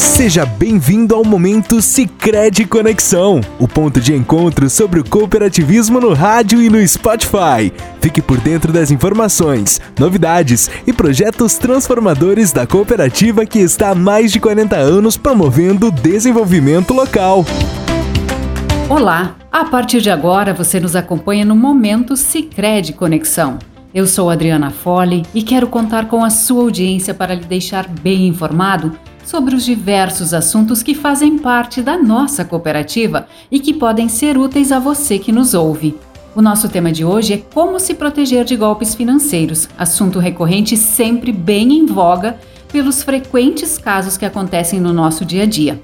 Seja bem-vindo ao momento Sicredi Conexão, o ponto de encontro sobre o cooperativismo no rádio e no Spotify. Fique por dentro das informações, novidades e projetos transformadores da cooperativa que está há mais de 40 anos promovendo o desenvolvimento local. Olá, a partir de agora você nos acompanha no momento Sicredi Conexão. Eu sou Adriana Fole e quero contar com a sua audiência para lhe deixar bem informado sobre os diversos assuntos que fazem parte da nossa cooperativa e que podem ser úteis a você que nos ouve. O nosso tema de hoje é como se proteger de golpes financeiros, assunto recorrente sempre bem em voga pelos frequentes casos que acontecem no nosso dia a dia.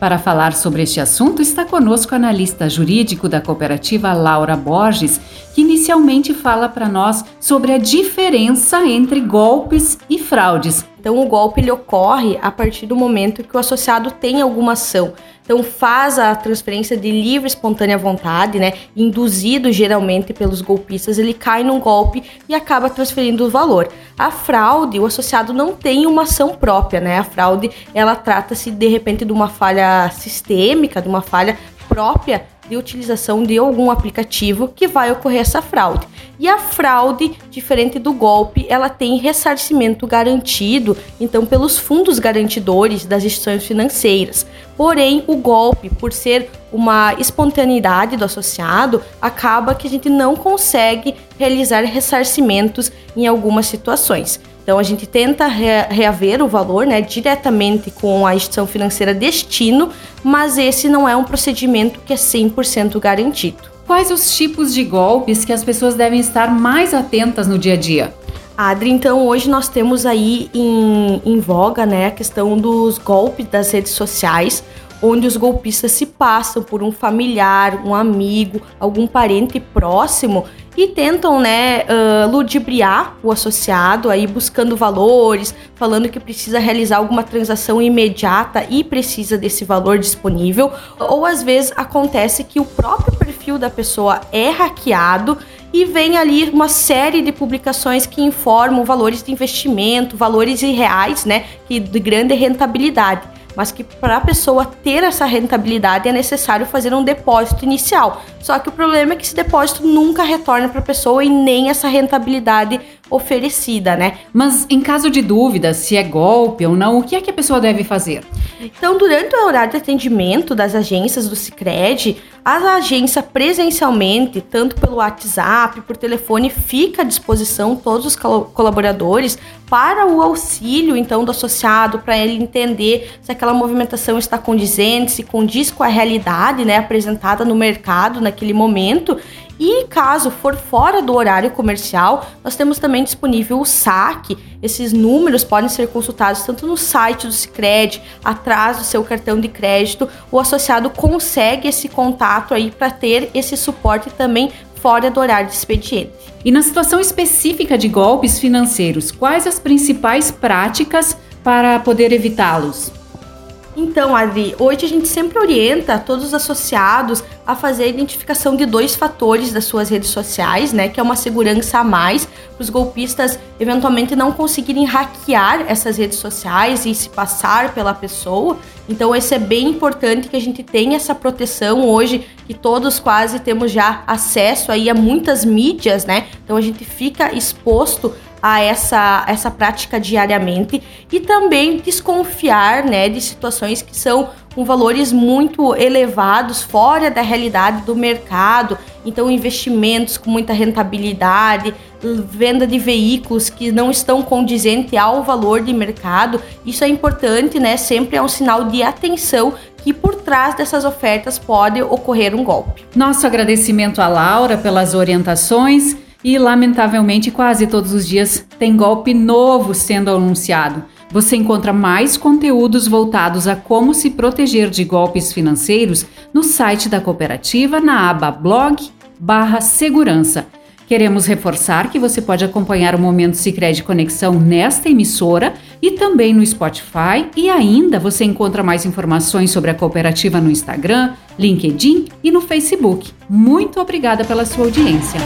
Para falar sobre este assunto, está conosco o analista jurídico da cooperativa Laura Borges, que inicialmente fala para nós sobre a diferença entre golpes e fraudes. Então, o golpe ele ocorre a partir do momento que o associado tem alguma ação. Então, faz a transferência de livre, espontânea vontade, né? Induzido geralmente pelos golpistas, ele cai num golpe e acaba transferindo o valor. A fraude, o associado não tem uma ação própria, né? A fraude, ela trata-se de repente de uma falha sistêmica, de uma falha própria de utilização de algum aplicativo que vai ocorrer essa fraude. E a fraude, diferente do golpe, ela tem ressarcimento garantido, então pelos fundos garantidores das instituições financeiras. Porém, o golpe, por ser uma espontaneidade do associado, acaba que a gente não consegue realizar ressarcimentos em algumas situações. Então a gente tenta reaver o valor né, diretamente com a instituição financeira destino, mas esse não é um procedimento que é 100% garantido. Quais os tipos de golpes que as pessoas devem estar mais atentas no dia a dia? Adri, então hoje nós temos aí em, em voga né, a questão dos golpes das redes sociais, onde os golpistas se passam por um familiar, um amigo, algum parente próximo e tentam, né, uh, ludibriar o associado, aí buscando valores, falando que precisa realizar alguma transação imediata e precisa desse valor disponível. Ou às vezes acontece que o próprio perfil da pessoa é hackeado e vem ali uma série de publicações que informam valores de investimento, valores irreais, né, de grande rentabilidade mas que para a pessoa ter essa rentabilidade é necessário fazer um depósito inicial. Só que o problema é que esse depósito nunca retorna para a pessoa e nem essa rentabilidade oferecida, né? Mas em caso de dúvida se é golpe ou não, o que é que a pessoa deve fazer? Então, durante o horário de atendimento das agências do Sicredi, a agência presencialmente, tanto pelo WhatsApp, por telefone, fica à disposição todos os colaboradores para o auxílio então do associado, para ele entender se aquela movimentação está condizente, se condiz com a realidade, né, apresentada no mercado naquele momento e caso for fora do horário comercial, nós temos também disponível o saque. Esses números podem ser consultados tanto no site do Sicredi, atrás do seu cartão de crédito. O associado consegue esse contato aí para ter esse suporte também fora do horário de expediente. E na situação específica de golpes financeiros, quais as principais práticas para poder evitá-los? Então, Adri, hoje a gente sempre orienta todos os associados a fazer a identificação de dois fatores das suas redes sociais, né? Que é uma segurança a mais para os golpistas eventualmente não conseguirem hackear essas redes sociais e se passar pela pessoa. Então, esse é bem importante que a gente tenha essa proteção hoje, que todos quase temos já acesso aí a muitas mídias, né? Então a gente fica exposto a essa, essa prática diariamente e também desconfiar né, de situações que são com valores muito elevados, fora da realidade do mercado. Então, investimentos com muita rentabilidade, venda de veículos que não estão condizentes ao valor de mercado. Isso é importante, né? Sempre é um sinal de atenção que por trás dessas ofertas pode ocorrer um golpe. Nosso agradecimento a Laura pelas orientações e, lamentavelmente, quase todos os dias tem golpe novo sendo anunciado. Você encontra mais conteúdos voltados a como se proteger de golpes financeiros no site da cooperativa na aba blog barra segurança. Queremos reforçar que você pode acompanhar o Momento Sicredi Conexão nesta emissora e também no Spotify e ainda você encontra mais informações sobre a cooperativa no Instagram, LinkedIn e no Facebook. Muito obrigada pela sua audiência.